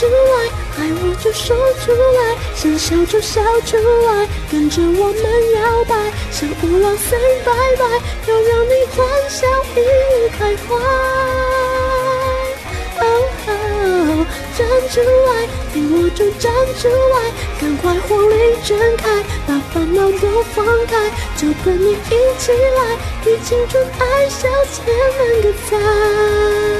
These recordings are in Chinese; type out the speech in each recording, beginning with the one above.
出来，爱我就说出来，想笑就笑出来，跟着我们摇摆，像五郎三拜拜，要让你欢笑一路开怀。站出来，你我就站出来，赶快火力全开，把烦恼都放开，就跟你一起来，与青春爱笑千万个赞。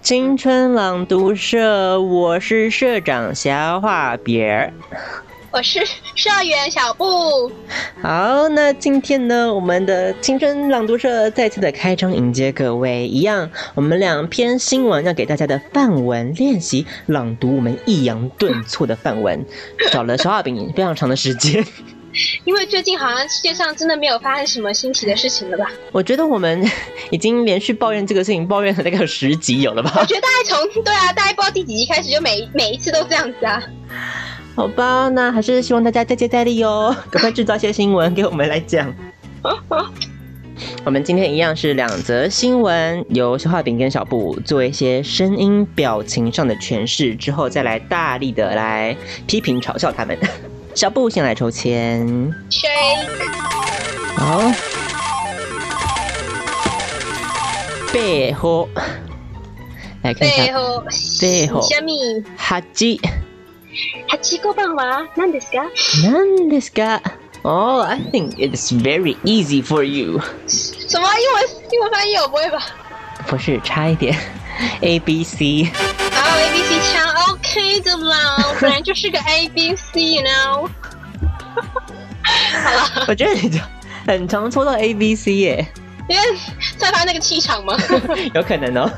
青春朗读社，我是社长小画饼儿，我是社员小布。好，那今天呢，我们的青春朗读社再次的开张迎接各位，一样，我们两篇新闻要给大家的范文练习朗读，我们抑扬顿挫的范文，找了小画饼非常长的时间。因为最近好像世界上真的没有发生什么新奇的事情了吧？我觉得我们 已经连续抱怨这个事情，抱怨了大概有十集有了吧？我觉得大概从对啊，大概不知道第几集开始，就每每一次都这样子啊。好吧，那还是希望大家再接再厉哦，赶快制造一些新闻给我们来讲。我们今天一样是两则新闻，由消化饼跟小布做一些声音、表情上的诠释，之后再来大力的来批评、嘲笑他们。小布先来抽签，shake，好，背后来看一下，背后，背后，什么？哈基，哈基こんばんは。何ですか？何ですか？Oh, I think it's very easy for you。什么英文？英文翻译我不会吧？不是，差一点。A B C。好，A B C 枪。 的啦，我本来就是个 A B C，you know。好了，我觉得你就很常抽到 A B C 耶，因为散发那个气场吗？有可能哦。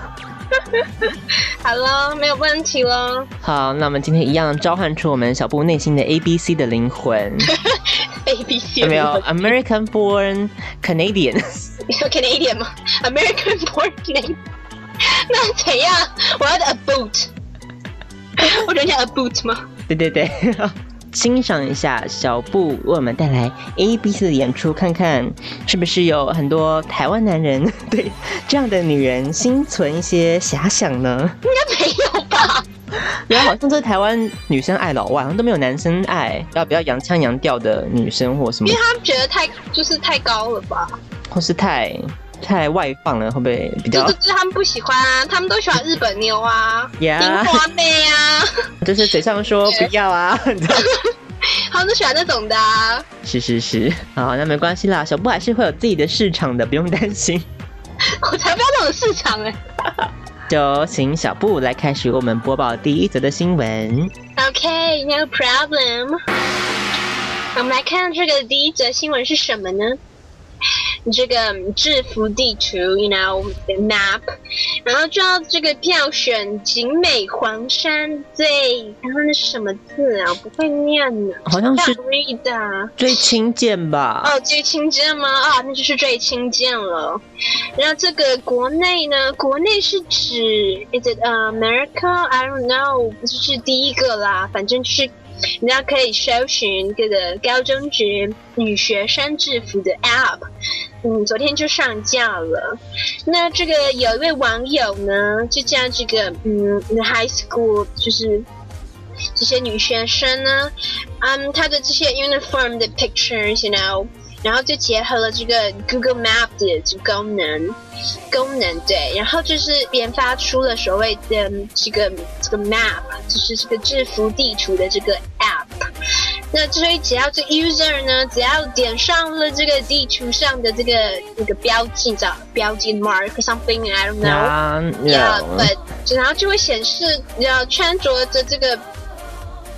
好了，没有问题了。好，那我们今天一样召唤出我们小布内心的 A B C 的灵魂。A B C 没有 American born Canadian。你说 Canadian 吗？American born Canadian。那怎样？我要的 a boot。我人家 a boot 吗？对对对，欣赏一下小布为我们带来 A B C 的演出，看看是不是有很多台湾男人 对这样的女人心存一些遐想呢？应该没有吧？原来好像这台湾女生爱老外，好像都没有男生爱要比较洋腔洋调的女生或什么，因为他们觉得太就是太高了吧，或是太。太外放了，会不会比较？就是他们不喜欢啊，他们都喜欢日本妞啊，樱花妹啊，就是嘴上说不要啊，他们都喜欢那种的。啊。是是是，好，那没关系啦，小布还是会有自己的市场的，不用担心。我才不要那种市场哎！就请小布来开始我们播报第一则的新闻。OK，no problem。我们来看这个第一则新闻是什么呢？这个制服地图，you know the map，然后就要这个票选景美黄山最，然后那是什么字啊？我不会念呢，好像是 read 最轻贱吧？哦，最轻贱吗？啊，那就是最轻贱了。然后这个国内呢，国内是指 is it America？I don't know，不是第一个啦，反正就是。你要可以搜寻这个高中职女学生制服的 App，嗯，昨天就上架了。那这个有一位网友呢，就叫这个嗯，High School，就是这些女学生呢，嗯，她的这些 uniform 的 pictures，you know，然后就结合了这个 Google Map 的这功能，功能对，然后就是研发出了所谓的这个这个 Map，就是这个制服地图的这个 App。那所以只要这 user 呢，只要点上了这个地图上的这个那个标记，叫标记 mark something I don't know，Yeah, 呀 yeah. 对，然后就会显示，要穿着着这个。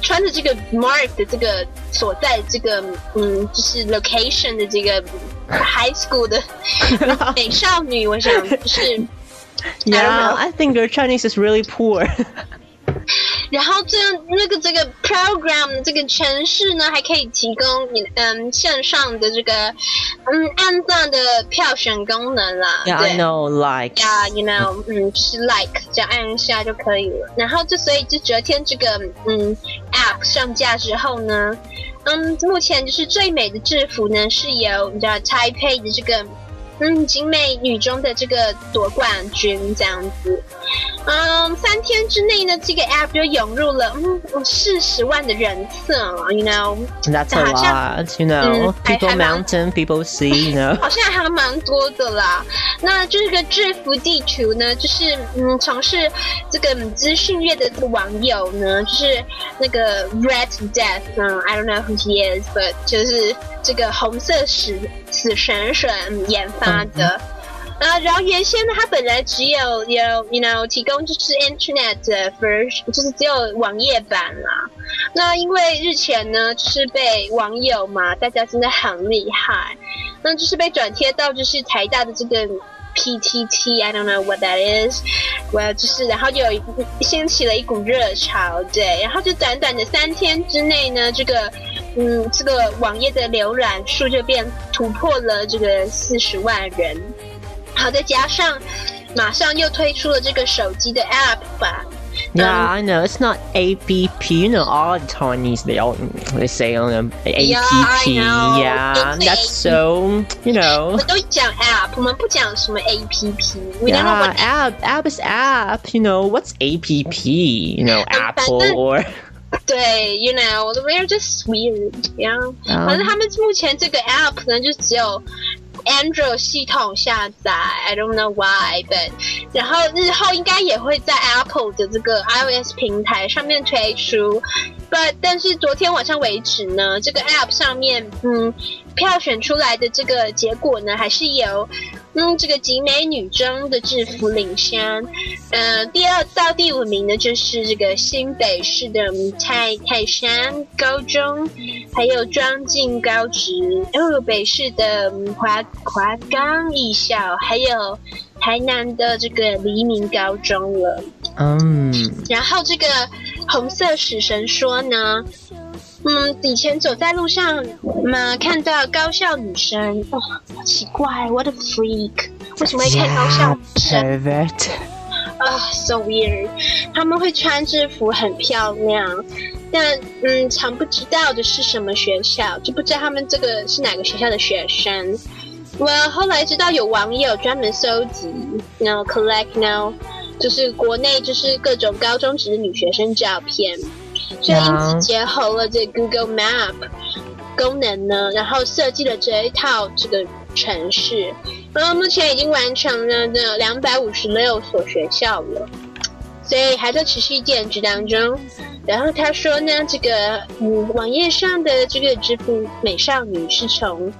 穿着这个 mark 的这个所在这个嗯，就是 location 的这个 high school 的美少女，我想就是 Yeah, I think your Chinese is really poor. 然后这样那个这个 program 这个程式呢，还可以提供你嗯线上的这个嗯按赞的票选功能啦。yeah, 对 I know, like. Yeah, you know，嗯，就是 like 只要按一下就可以了。然后就所以就昨天这个嗯 app 上架之后呢，嗯，目前就是最美的制服呢是由你知道 Taipei 的这个嗯景美女中的这个夺冠军这样子。嗯，三天之内呢，这个 app 就涌入了嗯四十万的人次了，you know，That's a 好像- lot, you know. Mm, I- People I'm not- mountain, people sea, you know. 好像还蛮多的啦。那这个制服地图呢，就是嗯，从事这个嗯资讯业的这个网友呢，就是那个 Red Death，嗯，I don't know who he is，but 就是这个红色死死神神研发的。啊，然后原先呢，它本来只有有，you know，提供就是 Internet 的 version，就是只有网页版啦。那因为日前呢，就是被网友嘛，大家真的很厉害，那就是被转贴到就是台大的这个 PTT，I don't know what that is，我就是然后就有一掀起了一股热潮，对，然后就短短的三天之内呢，这个嗯这个网页的浏览数就变突破了这个四十万人，好，再加上马上又推出了这个手机的 App 吧。Yeah, I know. It's not APP. You know, all the Chinese they all they say on um, APP. Yeah, I. Yeah, that's so you 我 know. 们都讲 App，我们不讲什么 APP。We don't know Yeah, app, app is app. You know, what's APP? You know, Apple or 对，you know，we're just weird，yeah。嗯反正他们目前这个 app 呢，就只有 Android 系统下载，I don't know why，but 然后日后应该也会在 Apple 的这个 iOS 平台上面推出，but 但是昨天晚上为止呢，这个 app 上面嗯票选出来的这个结果呢，还是由嗯这个景美女中的制服领先，呃，第二到第五名呢，就是这个新北市的嗯泰泰山高中，还有庄敬高职，哦，北市的嗯华华冈艺校，还有台南的这个黎明高中了。um 然后这个红色死神说呢，嗯，以前走在路上嘛，看到高校女生，哦，好奇怪，what a freak，为什么会看高校女生？pervert. 啊、s o weird。他们会穿制服，很漂亮，但嗯，常不知道的是什么学校，就不知道他们这个是哪个学校的学生。我后来知道有网友专门搜集，，no collect now，就是国内就是各种高中职的女学生照片，所以因此结合了这 Google Map 功能呢，然后设计了这一套这个城市。然后目前已经完成了这两百五十六所学校了，所以还在持续建制当中。然后他说呢，这个嗯，网页上的这个支付美少女是从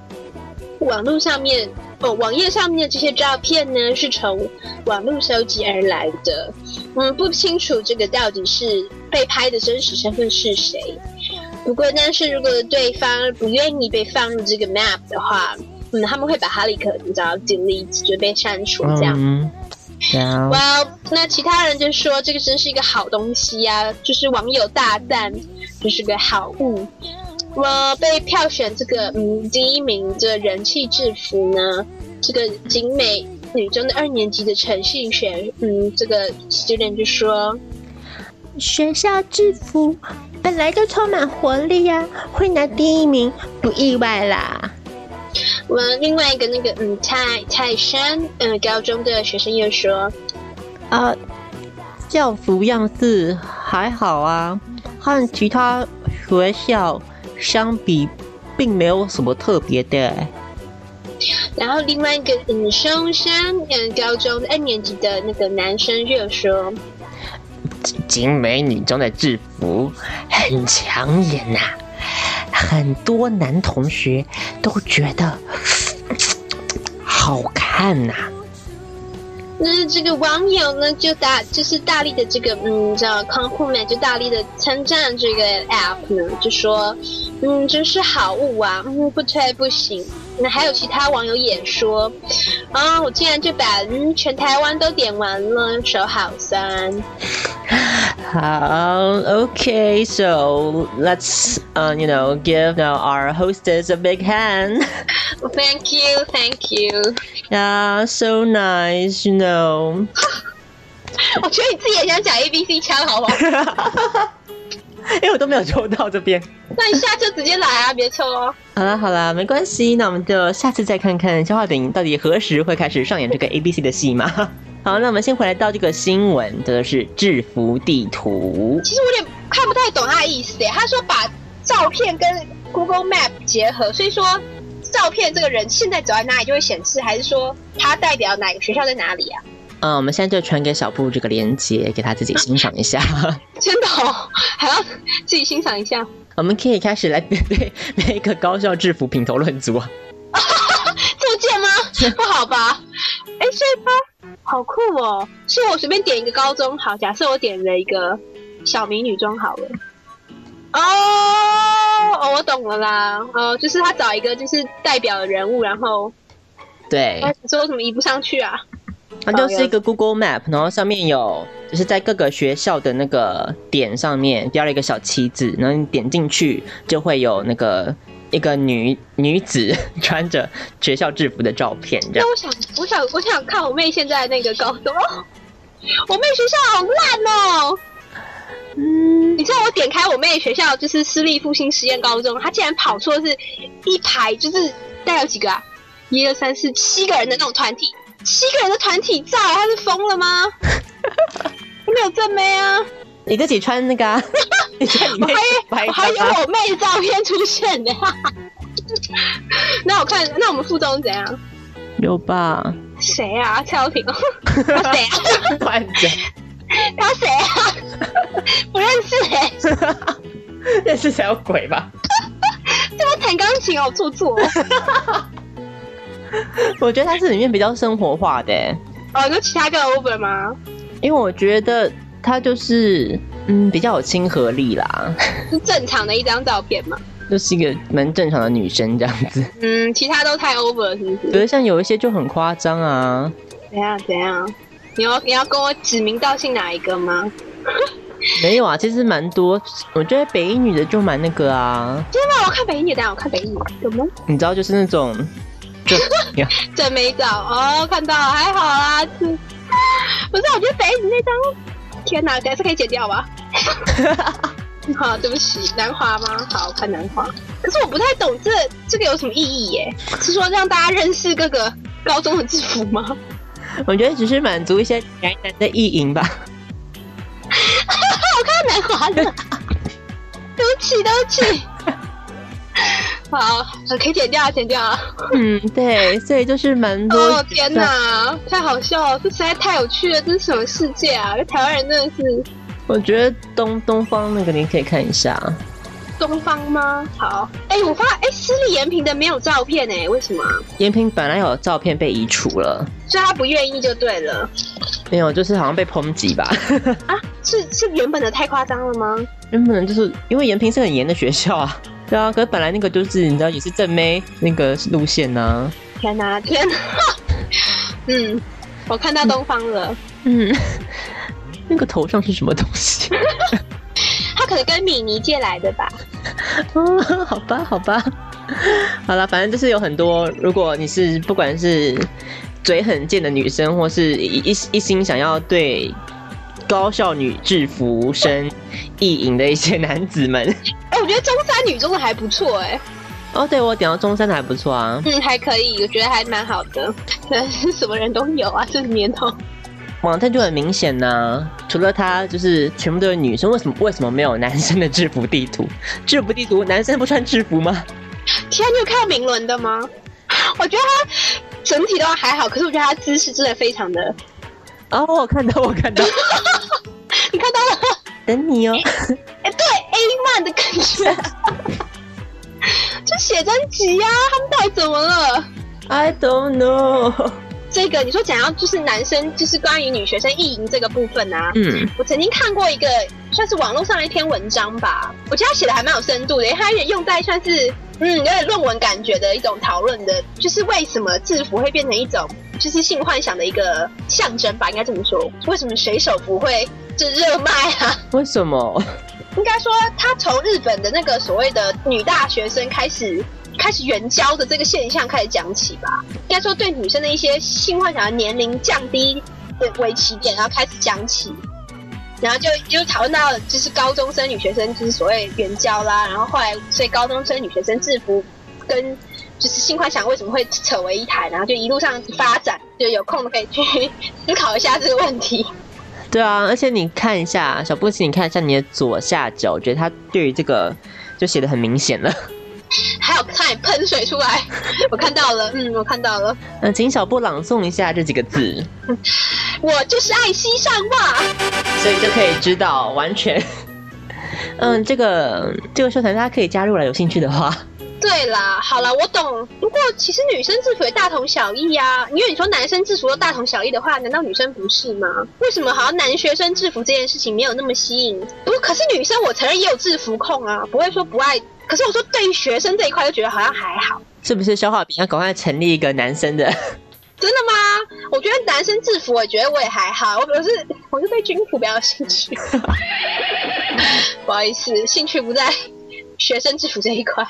网络上面哦，网页上面的这些照片呢是从网络收集而来的。嗯，不清楚这个到底是被拍的真实身份是谁。不过，但是如果对方不愿意被放入这个 map 的话，嗯，他们会把哈利克你知道 delete 就被删除这样。Um. Well，那其他人就说这个真是一个好东西呀、就是网友大赞，这是个好物。我被票选这个嗯第一名的人气制服呢，这个景美女中的二年级的陈信学，嗯，这个 student 就说，学校制服本来就充满活力呀、会拿第一名不意外啦。我另外一个那个嗯泰泰山嗯高中的学生又说，啊，校服样式还好啊，和其他学校相比并没有什么特别的。然后另外一个嗯，松山嗯高中二年级的那个男生就说，景美女中的制服很抢眼呐、很多男同学都觉得 好看呐、那这个网友呢就大就是大力的这个嗯叫 compliment 就大力的称赞这个 app 呢，就说嗯真是好物啊，嗯不推不行。那还有其他网友也说，啊我竟然就把嗯全台湾都点完了，手好酸。好，okay, so let's, uh, you know, give our hostess a big hand. Thank you, thank you。Yeah, so nice, you know. 我觉得你自己也想讲 A B C 枪，好不好？因为我都没有抽到这边。那你下次直接来啊，别抽哦。好了好了，没关系，那我们就下次再看看消化饼到底何时会开始上演这个 A B C 的戏嘛。好，那我们先回来到这个新闻，这个是制服地图。其实我有点看不太懂他的意思耶。他说把照片跟 Google Map 结合，所以说照片这个人现在走在哪里就会显示，还是说他代表哪个学校在哪里啊？嗯，我们现在就传给小布这个链接，给他自己欣赏一下。真的哦，还要自己欣赏一下。我们可以开始来对对每一个高校制服品头论足啊。这么贱吗？不好吧？哎，所以他好酷哦！是我随便点一个高中好，假设我点了一个小明女装好了。哦哦，我懂了啦。哦，就是他找一个就是代表的人物，然后对，说我怎么移不上去啊？它就是一个 Google Map，然后上面有就是在各个学校的那个点上面标了一个小旗子，然后你点进去就会有那个一个女女子 穿着学校制服的照片，这样那我想，我想，我想看我妹现在那个高中。哦 我妹学校好烂哦！嗯，你知道我点开我妹学校就是私立复兴实验高中，她竟然跑出的是一排，就是大概有几个啊？一二三四七个人的那种团体，七个人的团体照，她是疯了吗？没有正妹啊！你自己穿那个、啊，你在里面拍我还有 我妹的照片出现的。那我看，那我们附中怎样？有吧？谁啊？蔡耀廷哦？他谁啊？乱讲，他谁啊？不认识哎、认识小鬼吧？这么弹钢琴哦，做作哦。我觉得他是里面比较生活化的欸，哦，有其他个 over 吗？因为我觉得它就是嗯比较有亲和力啦，是正常的一张照片嘛？就是一个蛮正常的女生这样子。嗯，其他都太 over 了是不是？比如像有一些就很夸张啊，怎样怎样？你要你要跟我指名道姓哪一个吗？没有啊，其实蛮多。我觉得北一女的就蛮那个啊，今天让我看北一女，的我看北一女有吗？你知道就是那种，就 正没找哦，看到了还好啦。是不是？我觉得北一女那张，天哪，还是可以剪掉吧？好，对不起，南华吗？好，我看南华。可是我不太懂这这个有什么意义耶？是说让大家认识各个高中的制服吗？我觉得只是满足一些宅男的意淫吧。我看到南华了，对不起，对不起。好，可以剪掉，剪掉啊！嗯，对，所以就是蛮多。哦天！哪，太好笑了，这实在太有趣了，这是什么世界啊？台湾人真的是我觉得东东方那个你可以看一下，东方吗？好，哎、我发哎，私立延平的没有照片哎，为什么啊？延平本来有照片被移除了，所以他不愿意就对了没有，就是好像被抨击吧。啊？是是原本的太夸张了吗？原本就是因为延平是很严的学校啊，对啊，可是本来那个就是你知道也是正妹那个路线呐、天哪，天哪！嗯，我看到东方了，嗯，那个头上是什么东西？他可能跟米妮借来的吧？哦，好吧，好吧，好了，反正就是有很多，如果你是不管是嘴很贱的女生，或是一一一心想要对高校女制服生意淫的一些男子们，哎、我觉得中山女中的还不错哎，哦，对我点到中山的还不错啊，嗯，还可以，我觉得还蛮好的。但 是什么人都有啊，这个年头。网站就很明显呐、除了他就是全部都是女生，为什么为什么没有男生的制服地图？制服地图男生不穿制服吗？天啊，你有看到明伦的吗？我觉得他整体都还好，可是我觉得他姿势真的非常的，哦，我看到，我看到，你看到了？等你哦。哎、对 A 漫的感觉，就写真集呀、他们到底怎么了？I don't know。这个你说讲要就是男生就是关于女学生意淫这个部分啊，嗯，我曾经看过一个算是网络上的一篇文章吧，我觉得他写的还蛮有深度的，因为他也用在算是嗯有点论文感觉的一种讨论的，就是为什么制服会变成一种就是性幻想的一个象征吧，应该这么说。为什么水手不会就热卖啊？为什么？应该说他从日本的那个所谓的女大学生开始。开始援交的这个现象开始讲起吧，应该说对女生的一些性幻想的年龄降低的为起点，然后开始讲起，然后就就讨论到就是高中生女学生就是所谓援交啦，然后后来所以高中生女学生制服跟就是性幻想为什么会扯为一谈，然后就一路上发展，就有空可以去 思考一下这个问题。对啊，而且你看一下小布奇，你看一下你的左下角，我觉得他对于这个就写的很明显了。还有差点喷水出来，我看到了，嗯，我看到了，嗯，请小布朗诵一下这几个字，我就是爱惜上袜。所以就可以知道完全。嗯，这个这个社团大家可以加入了，有兴趣的话。对啦，好啦，我懂。不过其实女生制服也大同小异啊，因为你说男生制服都大同小异的话，难道女生不是吗？为什么好像男学生制服这件事情没有那么吸引？不过可是女生，我承认也有制服控啊，不会说不爱。可是我说对于学生这一块，就觉得好像还好。是不是消化饼要赶快成立一个男生的？真的吗？我觉得男生制服，我觉得我也还好。我我是我是对军服比较有兴趣。不好意思，兴趣不在学生制服这一块。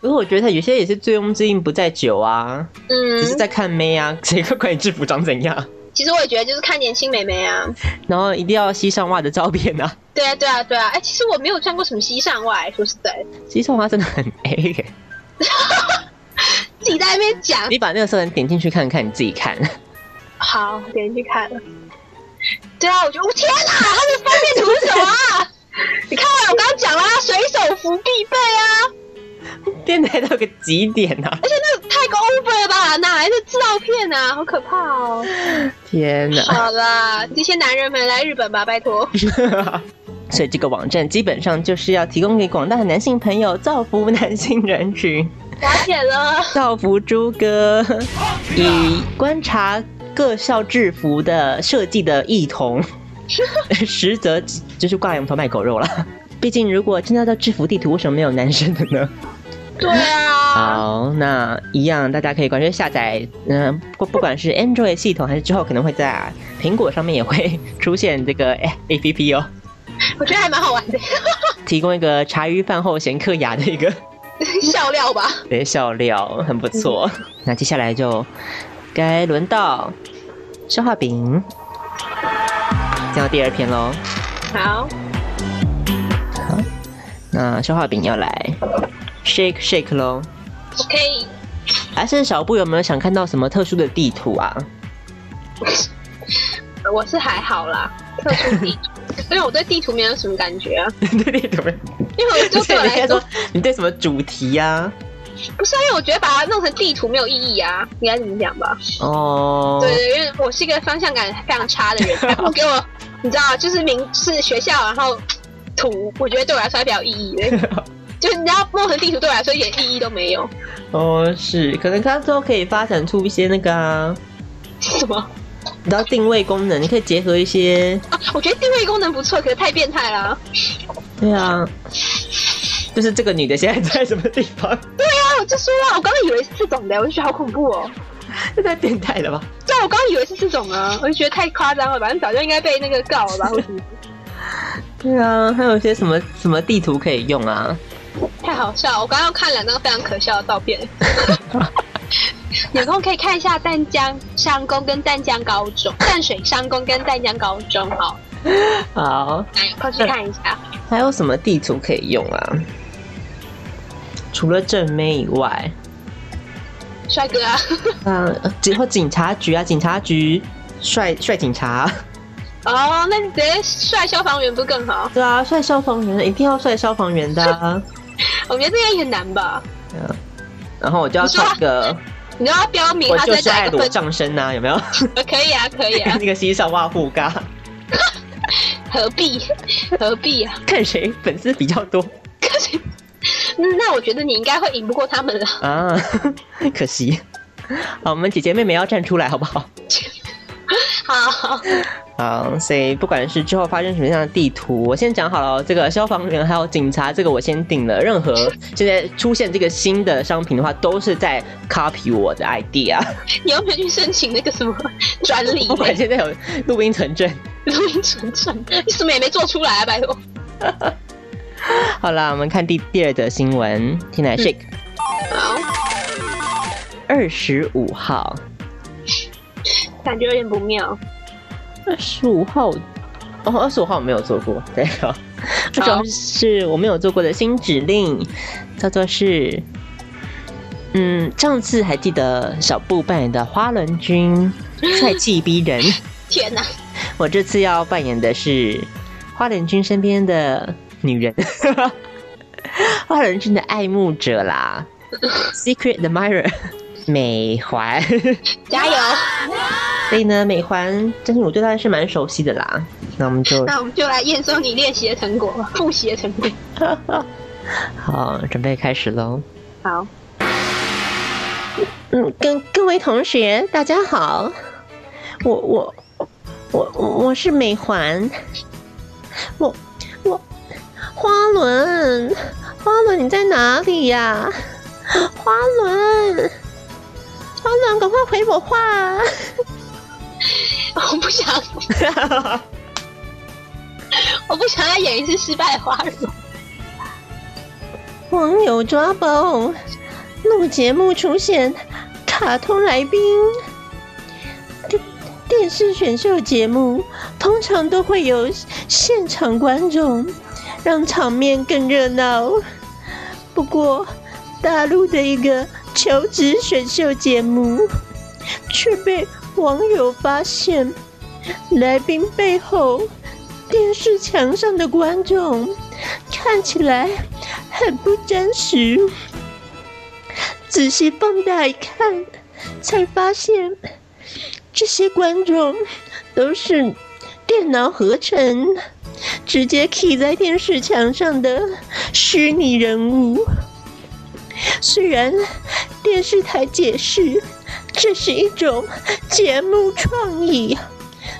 不过我觉得有些也是醉翁之意不在酒啊，嗯只，是在看妹啊，谁会管你制服长怎样？其实我也觉得就是看年轻美眉啊。然后一定要西上袜的照片啊，对啊，对啊，对啊！哎，其实我没有穿过什么西上袜，说实在，西上袜真的很 A 耶、自己在那边讲。你把那个色人点进去看看，你自己看。好，点进去看了。对啊，我觉得，我天哪，他的封面图是什么啊？你看完我刚刚讲了啊，水手服必备啊，变态到个极点啊！而且那个太过 over 了吧？哪来的照片啊？好可怕哦！天哪！好啦，这些男人们来日本吧，拜托。所以这个网站基本上就是要提供给广大的男性朋友造福男性人群，了解了。造福猪哥，以观察各校制服的设计的异同，实则就是挂羊头卖狗肉了。毕竟，如果真的到制服地图，为什么没有男生的呢？对啊，好，那一样，大家可以关注下载，嗯、不不管是 Android 系统，还是之后可能会在苹果上面也会出现这个哎 A P P 哦，我觉得还蛮好玩的，提供一个茶余饭后闲嗑牙的一个 笑料吧。对笑料，很不错。那接下来就该轮到消化饼，讲到第二篇喽。好，那消化饼要来 shake shake 喽，我可以。还是小布有没有想看到什么特殊的地图啊？我是还好啦，特殊地图，因为我对地图没有什么感觉啊，对地图，因为我就对我来说你对什么主题呀、不是啊，因为我觉得把它弄成地图没有意义啊，应该怎么讲吧？哦，对对，因为我是一个方向感非常差的人，还不如给我，你知道，就是名是学校，然后图，我觉得对我来说还比较有意义的。就是你要弄成地图，对我来说一点意义都没有。哦，是，可能它之后可以发展出一些那个啊，什么你知道定位功能，你可以结合一些，啊？我觉得定位功能不错，可是太变态了啊。对啊，就是这个女的现在在什么地方，对啊，我就说啊，我刚刚以为是这种的，我就觉得好恐怖哦。这 太变态了吧？对啊，我刚刚以为是这种啊，我就觉得太夸张了吧，你早就应该被那个告了吧，对啊，还有一些什么什么地图可以用啊？太好笑了！我刚刚看两张非常可笑的照片。有空可以看一下淡江商工跟淡江高中、淡水商工跟淡江高中，好，好，来有空去看一下。还有什么地图可以用啊？除了正妹以外，帅哥啊，嗯，只 或警察局啊，警察局帅帅警察，哦，那你直接帅消防员不更好？对啊，帅消防员一定要帅消防员的、啊。我觉得这个也很难吧？然后我就要唱一个，你要标明我他就是爱？上身呐、有没有？可以啊，可以啊，那个西上袜护嘎，何必何必啊？看谁粉丝比较多可是，嗯那我觉得你应该会赢不过他们了。啊，可惜。好，我们姐姐妹妹要站出来好不好？好，好，所以不管是之后发生什么样的地图，我先讲好了哦。这个消防员还有警察，这个我先定了。任何现在出现这个新的商品的话，都是在 copy 我的 idea。你要不要去申请那个什么 专利？不管现在有录音存证。录音存证，你什么也没做出来啊，拜托。好啦，我们看第第二则新闻。听来 shake 好，二十五号，感觉有点不妙。二十五号哦，二十五号我没有做过，对哦。这种是我没有做过的新指令，叫做是，嗯，上次还记得小布扮演的花轮君，帅气逼人。天哪，我这次要扮演的是花轮君身边的女人，花轮君的爱慕者啦，Secret Admirer 美环。加油！所以呢，美环，真是我对她是蛮熟悉的啦。那我们就 那我们就来验收你练习的成果，复习的成果。好，准备开始喽。好，嗯，跟各位同学大家好，我我我我我是美环，我我花轮花轮你在哪里呀、花轮花轮，赶快回我话！我不想，我不想再演一次失败的花容。网友抓包，录节目出现卡通来宾。电电视选秀节目通常都会有现场观众，让场面更热闹。不过，大陆的一个求职选秀节目却被网友发现，来宾背后电视墙上的观众看起来很不真实。仔细放大一看，才发现这些观众都是电脑合成，直接 key 在电视墙上的虚拟人物。虽然电视台解释这是一种节目创意，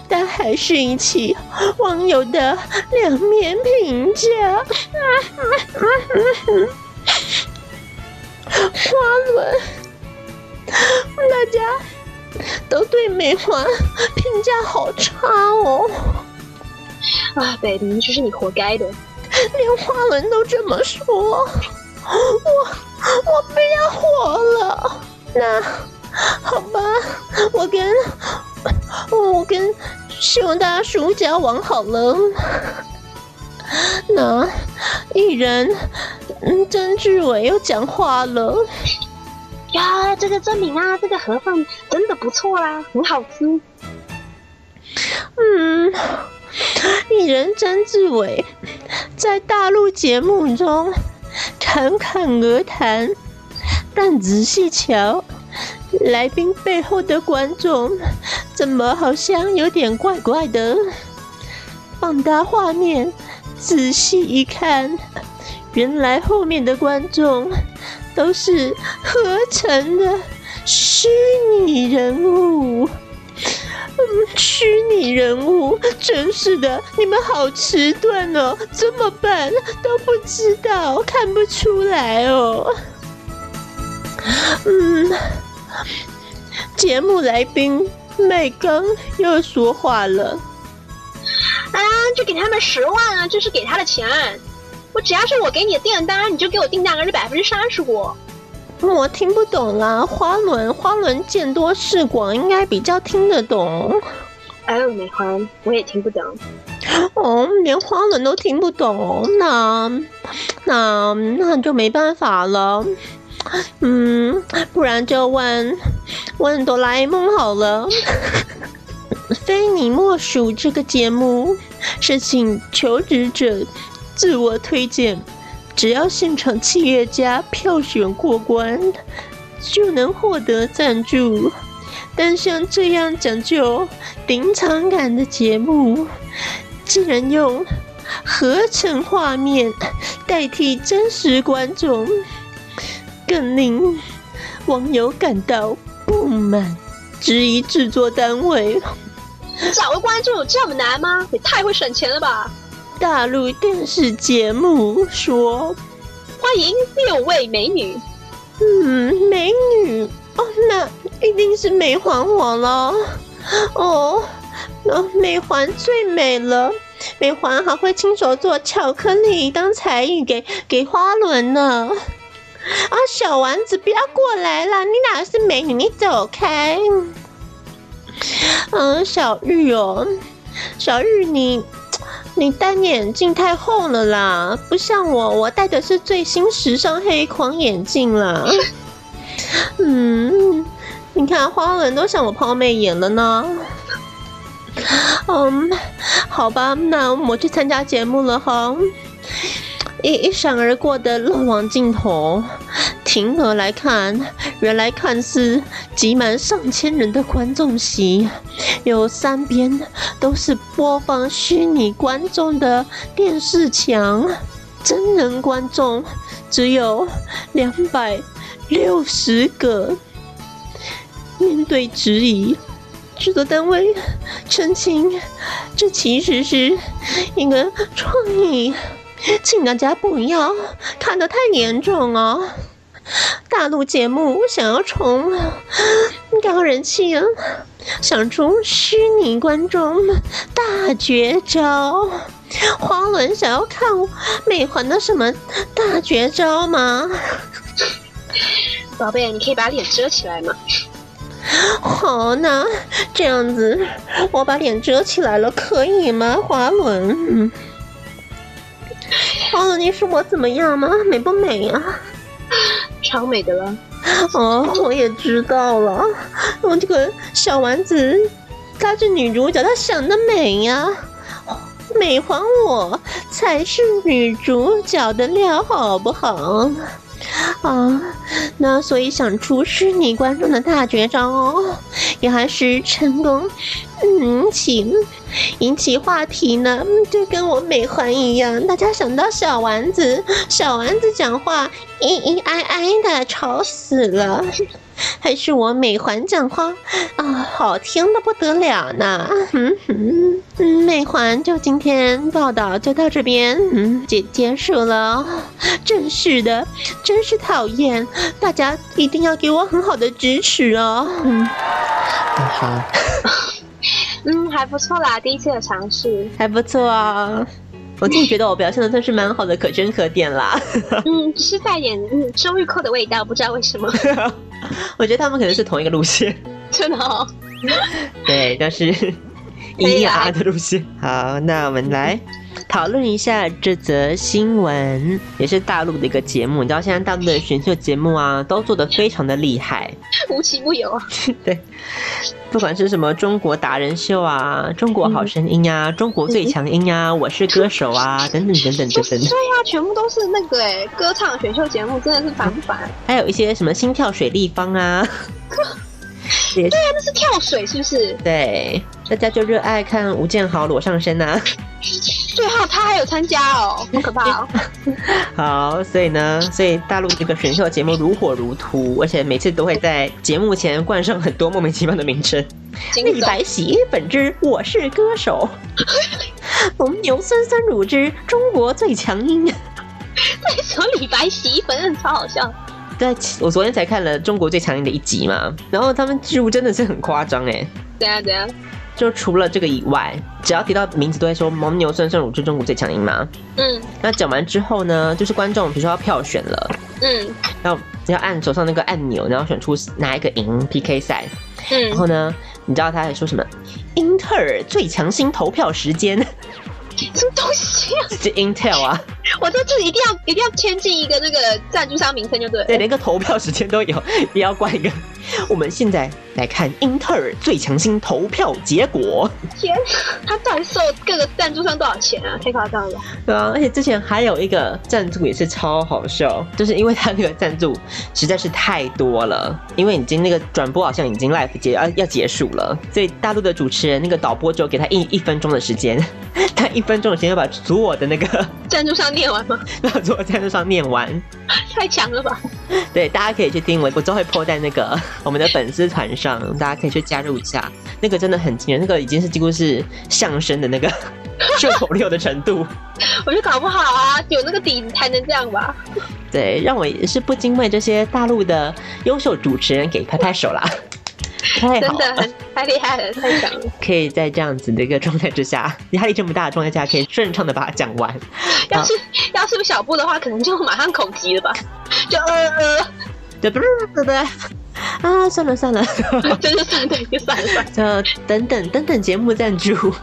但还是引起网友的两面评价。花轮，大家都对美环评价好差哦，啊，baby，这是你活该的。连花轮都这么说，我我不要活了。那好吧，我跟我跟秀大叔交往好了。那艺人嗯曾志伟又讲话了。呀，这个证明啊，这个盒饭真的不错啦，很好吃。嗯，艺人曾志伟在大陆节目中侃侃而谈，但仔细瞧，来宾背后的观众怎么好像有点怪怪的？放大画面，仔细一看，原来后面的观众都是合成的虚拟人物。嗯，虚拟人物，真是的，你们好迟钝哦！怎么办？都不知道，看不出来哦。嗯，节目来宾麦刚又说话了。啊，就给他们十万啊，这是给他的钱。我只要是我给你的订单，你就给我订单额是百分之三十五。我听不懂啦，花轮花轮见多识广，应该比较听得懂。哦，美环，我也听不懂。哦，连花轮都听不懂哦，那那那就没办法了。嗯，不然就问问哆啦 A 梦好了。非你莫属这个节目是请求职者自我推荐，只要现场企业家票选过关，就能获得赞助。但像这样讲究临场感的节目，竟然用合成画面代替真实观众，更令网友感到不满，质疑制作单位。找个观众有这么难吗？也太会省钱了吧！大陆电视节目说欢迎六位美女，嗯，美女哦，那一定是美环我了。哦，那美环最美了，美环还会亲手做巧克力当才艺给给花轮呢。啊，小丸子不要过来了，你哪是美女？你走开。嗯，小玉哦，小玉你你戴眼镜太厚了啦，不像我，我戴的是最新时尚黑框眼镜啦。嗯，你看花轮都向我抛媚眼了呢。嗯，好吧，那我去参加节目了哈。一一闪而过的漏网镜头，停格来看，原来看似挤满上千人的观众席，有三边都是播放虚拟观众的电视墙，真人观众只有两百六十个。面对质疑，制作单位澄清，这其实是一个创意。请大家不要看得太严重哦。大陆节目想要冲高人气啊，想出虚拟观众大绝招。花轮想要看美环的什么大绝招吗？宝贝，你可以把脸遮起来吗？好，那这样子，我把脸遮起来了，可以吗？花轮。哦，你说我怎么样吗？美不美啊？超美的了。哦，我也知道了。我这个小丸子，她是女主角，她想得美呀。美还我才是女主角的料，好不好？啊，那所以想出虚拟观众的大绝招哦，也还是成功引起引起话题呢，就跟我美环一样，大家想到小丸子，小丸子讲话咿咿哎哎的，吵死了。还是我美环讲话啊，好听的不得了呢。嗯嗯，美环就今天报道就到这边，嗯，结结束了。真是的，真是讨厌，大家一定要给我很好的支持哦。嗯，好，嗯，还不错啦，第一次的尝试，还不错啊。我自己觉得我表现的算是蛮好的，可圈可点啦。嗯，只是带点嗯周玉蔻的味道，不知道为什么。我觉得他们可能是同一个路线，真的哦。对，但是一啊的路线。好，那我们来讨论一下这则新闻，也是大陆的一个节目。你知道现在大陆的选秀节目啊，都做的非常的厉害，无奇不有。对。不管是什么中国达人秀啊、中国好声音呀、中国最强音呀、我是歌手啊 等等等等等等，对呀，全部都是那个哎，歌唱选秀节目真的是烦不烦？还有一些什么心跳水立方啊，对呀，那是跳水是不是？对，大家就热爱看吴建豪裸上身呐。最后他还有参加哦，好可怕哦！好，所以呢，所以大陆这个选秀节目如火如荼，而且每次都会在节目前冠上很多莫名其妙的名称，李白洗衣粉之我是歌手，蒙牛酸酸乳之中国最强音。为什么李白洗衣粉超好笑？对，我昨天才看了中国最强音的一集嘛，然后他们记录真的是很夸张哎。对啊，对啊。就除了这个以外，只要提到名字都会说蒙牛酸酸乳是中国最强音吗？嗯，那讲完之后呢，就是观众比如说要票选了，嗯，要要按手上那个按钮，然后选出哪一个赢 PK 赛，嗯，然后呢，你知道他还说什么？英特尔最强星投票时间，什么东西啊？是 Intel 啊！我说这一定要一定要签进一个那个赞助商名称就对了，对，连个投票时间都有，也要挂一个。我们现在来看英特尔最强星投票结果。天哪，他到底收各个赞助商多少钱啊？太夸张了！对啊，而且之前还有一个赞助也是超好笑，就是因为他那个赞助实在是太多了，因为已经那个转播好像已经 live 结要要结束了，所以大陆的主持人那个导播只有给他一一分钟的时间，他一分钟的时间要把所有的那个 赞助商念完吗？把所有赞助商念完。太强了吧！对，大家可以去听我，我都会 po 在那个 我们的粉丝团上，大家可以去加入一下。那个真的很惊人，那个已经是几乎是相声的那个顺口溜的程度。我觉得搞不好啊，有那个底子才能这样吧。对，让我也是不禁为这些大陆的优秀主持人给拍拍手啦。太好了，真的很太厉害了，太强了。可以在这样子的一个状态之下，压力这么大的状态下，可以顺畅的把它讲完。要是要是小布的话，可能就马上口急了吧，就呃呃，对不对？对啊，算了算了，真就算了，就算了算了。就等等等等节目赞助。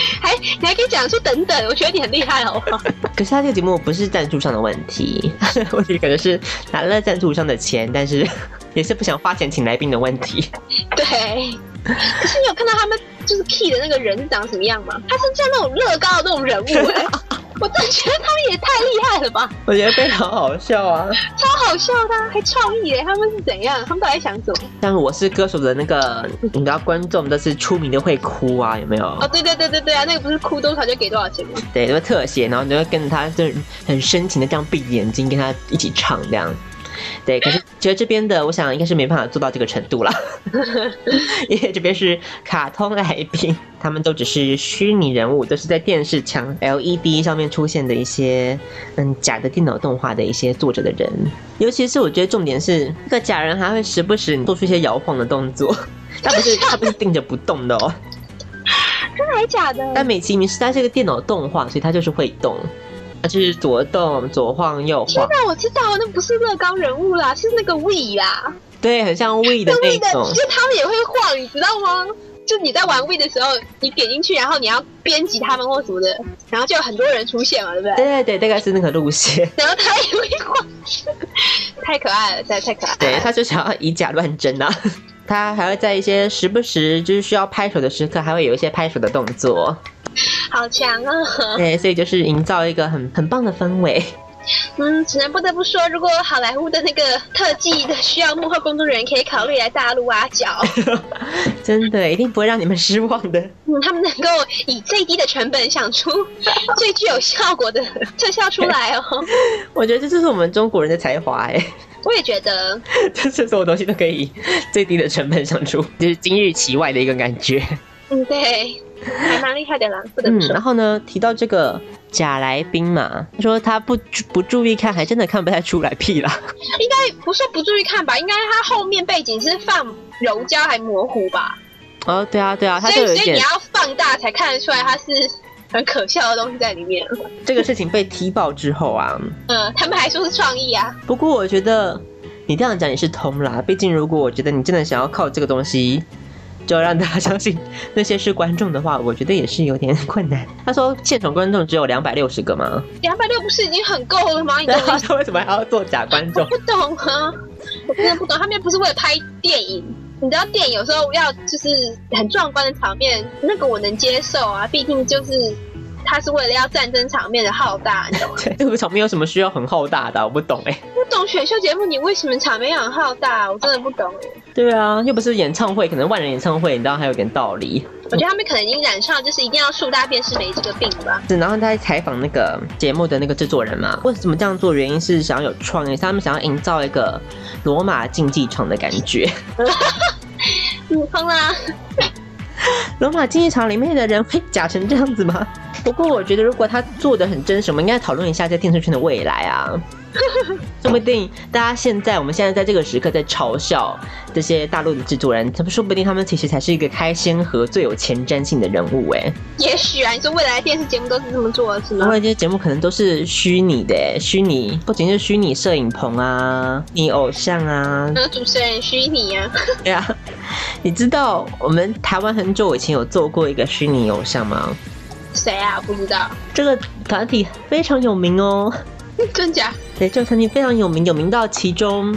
还你还可以讲说等等，我觉得你很厉害哦。可是他这个节目不是赞助上的问题，问题可能是拿了赞助商的钱，但是也是不想花钱请来宾的问题。对，可是你有看到他们就是 key 的那个人是长什么样吗？他是像那种乐高的那种人物哎、我真的觉得他们也太厉害了吧，我觉得非常好笑啊！超好笑的啊、还创意哎，他们是怎样？他们到底在想什么？像我是歌手的那个，你知道观众都是出名的会哭啊，有没有？哦，对对对对对啊，那个不是哭多少就给多少钱吗？对，都会特写，然后你就会跟着他，就很深情的这样闭眼睛跟他一起唱这样。对，可是觉得这边的，我想应该是没办法做到这个程度啦，因为这边是卡通来宾，他们都只是虚拟人物，都是在电视墙 LED 上面出现的一些嗯假的电脑动画的一些作者的人。尤其是我觉得重点是，这个假人还会时不时做出一些摇晃的动作，他不是他不是定着不动的哦。真的还假的？但美其名是它是个电脑动画，所以它就是会动，它就是左动左晃右晃，天哪，我知道，那不是乐高人物啦，是那个 We 啦。对，很像 We 的那 We 的，那种。就他们也会晃，你知道吗？就你在玩 We 的时候，你点进去，然后你要编辑他们或什么的，然后就有很多人出现嘛，对不对？对对对，大概是那个路线。然后他也会晃，太可爱了，太太可爱了。对，他就想要以假乱真啊。他还会在一些时不时就是需要拍手的时刻，还会有一些拍手的动作。好强啊！对，所以就是营造一个很很棒的氛围。嗯，只能不得不说，如果好莱坞的那个特技的需要幕后工作人员，可以考虑来大陆挖角。真的，一定不会让你们失望的。嗯，他们能够以最低的成本想出最具有效果的特效出来哦。我觉得这就是我们中国人的才华哎，我也觉得，就是所有东西都可以以最低的成本想出，就是今日其外的一个感觉。嗯，对，还蛮厉害的啦，不得嗯不，说。然后呢，提到这个假来宾嘛，他说他不不注意看，还真的看不太出来屁啦。应该不是不注意看吧？应该他后面背景是放柔焦还模糊吧？哦，对啊，对啊，他就有一点以所以你要放大才看得出来它是很可笑的东西在里面。这个事情被踢爆之后啊，嗯，他们还说是创意啊。不过我觉得你这样讲也是通啦。毕竟如果我觉得你真的想要靠这个东西，就要让大家相信那些是观众的话，我觉得也是有点困难。他说现场观众只有两百六十个吗？两百六不是已经很够了吗？你那懂我意思他为什么还要做假观众？不懂啊？我真的不懂，他们又不是为了拍电影。你知道电影有时候要就是很壮观的场面，那个我能接受啊，毕竟就是它是为了要战争场面的浩大，你懂吗？对，这个场面有什么需要很浩大的啊、我不懂哎、不懂选秀节目，你为什么场面要很浩大？我真的不懂哎。对啊，又不是演唱会，可能万人演唱会，你知道还有点道理。我觉得他们可能已经染上就是一定要树大便是没这个病吧。是，然后他在采访那个节目的那个制作人嘛，为什么这样做？原因是想要有创意，他们想要营造一个罗马竞技场的感觉。你，疯啦！罗马竞技场里面的人会假成这样子吗？不过我觉得，如果他做的很真实，我们应该讨论一下在电视圈的未来啊。说不定大家现在，我们现在在这个时刻在嘲笑这些大陆的制作人，他们说不定他们其实才是一个开先河、最有前瞻性的人物哎。也许啊，你说未来的电视节目都是这么做的是吗？未来这些节目可能都是虚拟的哎，虚拟不仅是虚拟摄影棚啊、你偶像啊，那主持人虚拟啊，对啊。你知道我们台湾很久以前有做过一个虚拟偶像吗？谁啊？不知道，这个团体非常有名哦。真假？对，这个团体非常有名，有名到其中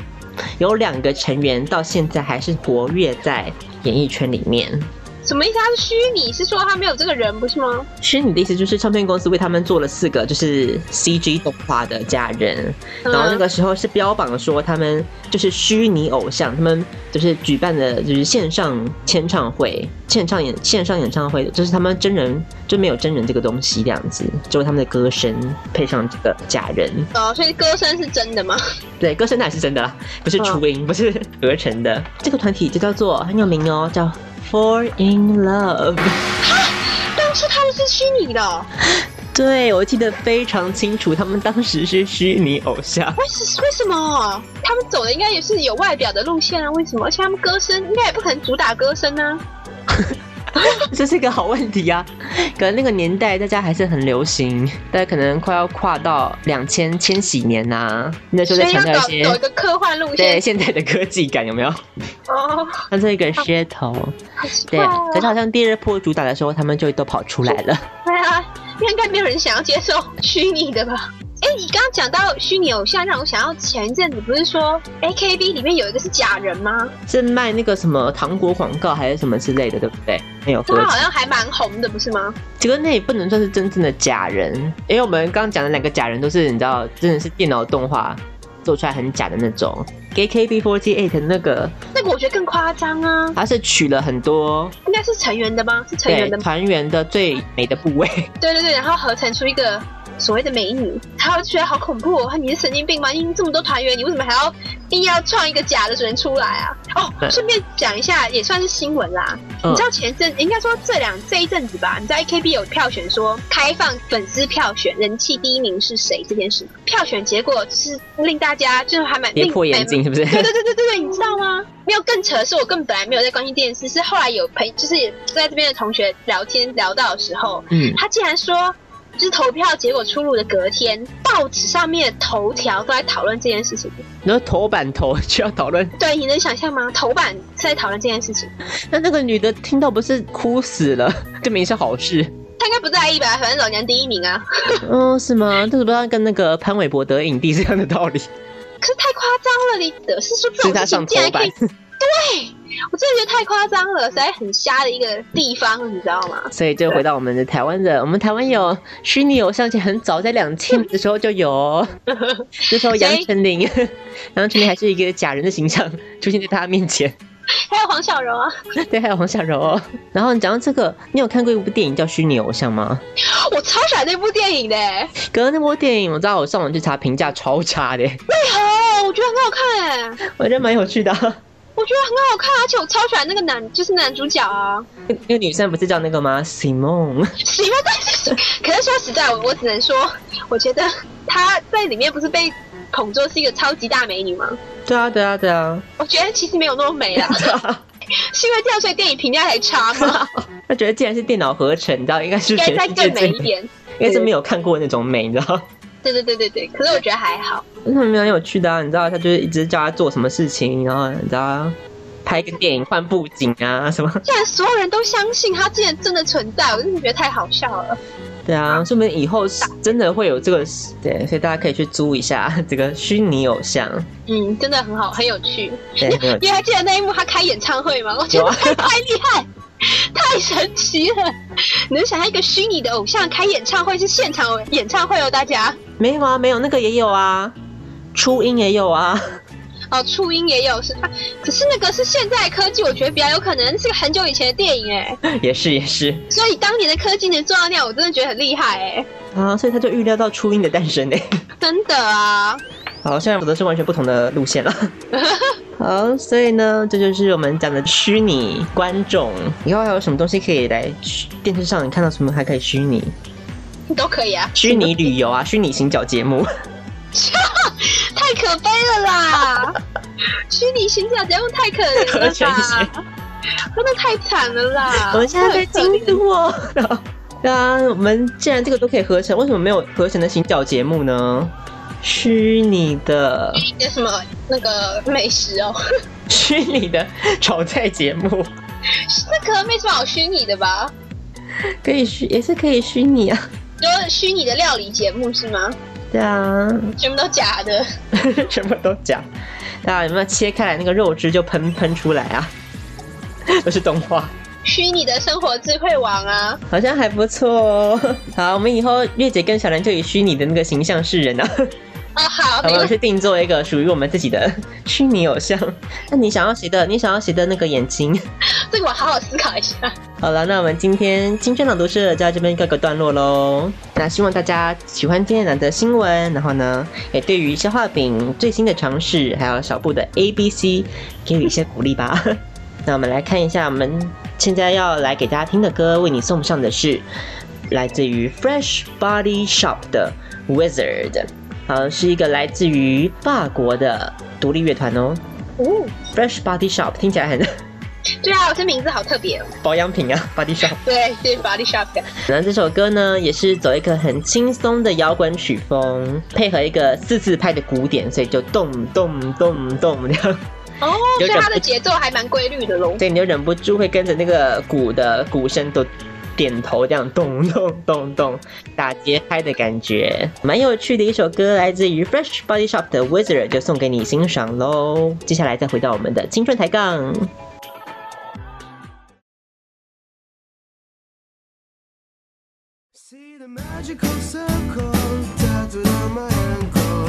有两个成员到现在还是活跃在演艺圈里面。什么意思？他是虚拟，是说他没有这个人，不是吗？虚拟的意思就是唱片公司为他们做了四个就是 CG 动画的家人，嗯然后那个时候是标榜说他们就是虚拟偶像，他们就是举办的就是线上签唱会、线上演线上演唱会，就是他们真人就没有真人这个东西这样子，只有他们的歌声配上这个假人。哦，所以歌声是真的吗？对，歌声那也是真的啦，不是初音，不是合成的。这个团体就叫做很有名哦，叫 For in Love。当初他们是虚拟的哦、对，我记得非常清楚，他们当时是虚拟偶像。为什为什么他们走的应该也是有外表的路线啊？为什么？而且他们歌声应该也不可能主打歌声啊。这是一个好问题啊、可能那个年代大家还是很流行，大家可能快要跨到两千千禧年呐、那时候在强调一些走走一个科幻路线对线。现在的科技感，有没有？哦，它是一个噱头，对。可是好像第二波主打的时候，他们就都跑出来了。对啊，应该没有人想要接受虚拟的吧？哎，你刚刚讲到虚拟偶像，让我想到前一阵子不是说 A K B 里面有一个是假人吗？是卖那个什么糖果广告还是什么之类的，对不对？没有就他好，像还蛮红的，不是吗？这个那也不能算是真正的假人，因为我们刚刚讲的两个假人都是你知道，真的是电脑动画做出来很假的那种。给 K B forty eight 那个，那个我觉得更夸张啊，他是取了很多应该是成员的吗？是成员的吗？团员的最美的部位，对对对，然后合成出一个所谓的美女，然后我就觉得好恐怖哦！你是神经病吗？你这么多团员，你为什么还要硬要创一个假的人出来啊？哦，顺便讲一下，也算是新闻啦。嗯你知道前阵应该说这两这一阵子吧，你知道 AKB 有票选说开放粉丝票选人气第一名是谁这件事吗？票选结果是令大家就是还蛮跌破眼镜，是不是？对对对对对对，你知道吗？没有更扯的是，我根本本来没有在关心电视，是后来有朋就是在这边的同学聊天聊到的时候，嗯，他竟然说，就是投票结果出炉的隔天，报纸上面的头条都在讨论这件事情。你说头版头 就要讨论，对，你能想象吗？头版是在讨论这件事情，那那个女的听到不是哭死了，证明是好事。他应该不在意吧？反正老娘第一名啊！哦，是吗？这个不知道跟那个潘玮柏得影帝是一样的道理，可是太夸张了，你的是说竟然可以？。对，我真的觉得太夸张了，实在很瞎的一个地方，你知道吗？所以就回到我们的台湾的，我们台湾有虚拟偶像，且很早在两千的时候就有哦，那时候杨丞琳，杨丞琳还是一个假人的形象出现在大家面前。还有黄小柔啊，对，还有黄小柔哦。然后你讲到这个，你有看过一部电影叫《虚拟偶像》吗？我超喜欢那部电影的，为可是那部电影，我知道我上网去查，评价超差的，为何？我觉得很好看哎，我觉得蛮有趣的啊、我觉得很好看，而且我超喜欢那个男，就是男主角啊。那那个女生不是叫那个吗？Simone。喜欢但是，可是说实在，我我只能说，我觉得她在里面不是被捧作是一个超级大美女吗？对啊，对啊，对啊。我觉得其实没有那么美啊，是因为这样所以电影评价才差吗？他觉得既然是电脑合成，你知道应该是应该再更美一，点。应该是没有看过那种美，你知道？对对对对对，可是我觉得还好。那蛮有趣的啊，你知道他就是一直叫他做什么事情，然后你知道拍个电影换布景啊 什么，既然所有人都相信他竟然真的存在，我真的觉得太好笑了。对啊，说不定以后是真的会有这个，对，所以大家可以去租一下这个虚拟偶像，嗯，真的很好，很有趣。对，你 还记得那一幕他开演唱会吗？我觉得太太厉害，太神奇了！你能想象一个虚拟的偶像开演唱会是现场演唱会哦，大家。没有啊，没有那个也有啊，初音也有啊，哦，初音也有是他，可是那个是现在科技，我觉得比较有可能是个很久以前的电影哎，也是也是。所以当年的科技能做到那样，我真的觉得很厉害哎，啊，所以他就预料到初音的诞生呢。真的啊，好，现在走的是完全不同的路线了。好，所以呢，这就是我们讲的虚拟观众。以后还有什么东西可以来虚电视上你看到什么还可以虚拟？都可以啊，虚拟旅游啊，虚拟行脚节目。太可悲了啦！虚拟行脚节目太可怜了吧，真的太惨了啦！我们现在在京都哦。对啊，我们既然这个都可以合成，为什么没有合成的行脚节目呢？虚拟的、有什么那个美食哦，虚拟的炒菜节目，那可能没什么好虚拟的吧？可以虚也是可以虚拟啊。就是虚拟的料理节目是吗？对啊，全部都假的。全部都假。大家有没有切开来那个肉汁就喷喷出来啊？都是动画，虚拟的生活智慧王啊，好像还不错哦。好，我们以后月姐跟小兰就以虚拟的那个形象示人啊。啊好，我们去定做一个属于我们自己的 虚拟偶像。那你想要谁的？你想要谁的那个眼睛？这个我好好思考一下。好了，那我们今天青春朗读社就到这边告个段落喽。那希望大家喜欢今天两则新闻，然后呢，也对于消化饼最新的尝试，还有小布的 A B C 给予一些鼓励吧。那我们来看一下，我们现在要来给大家听的歌，为你送上的是来自于 Fresh Body Shop 的 Wizard。好，是一个来自于法国的独立乐团哦。哦，Fresh Body Shop 听起来很 对啊，这名字好特别哦。保养品啊，Body Shop。对，是 Body Shop。那这首歌呢，也是走一个很轻松的摇滚曲风，配合一个四四拍的鼓点，所以就咚咚咚咚这样。哦，所以它的节奏还蛮规律的喽。对，你就忍不住会跟着那个鼓的鼓声都。点头这样咚咚咚咚打节拍的感觉，蛮有趣的一首歌，来自于 Fresh Body Shop 的 Wizard，就送给你欣赏喽。接下来再回到我们的青春抬杠。said you had an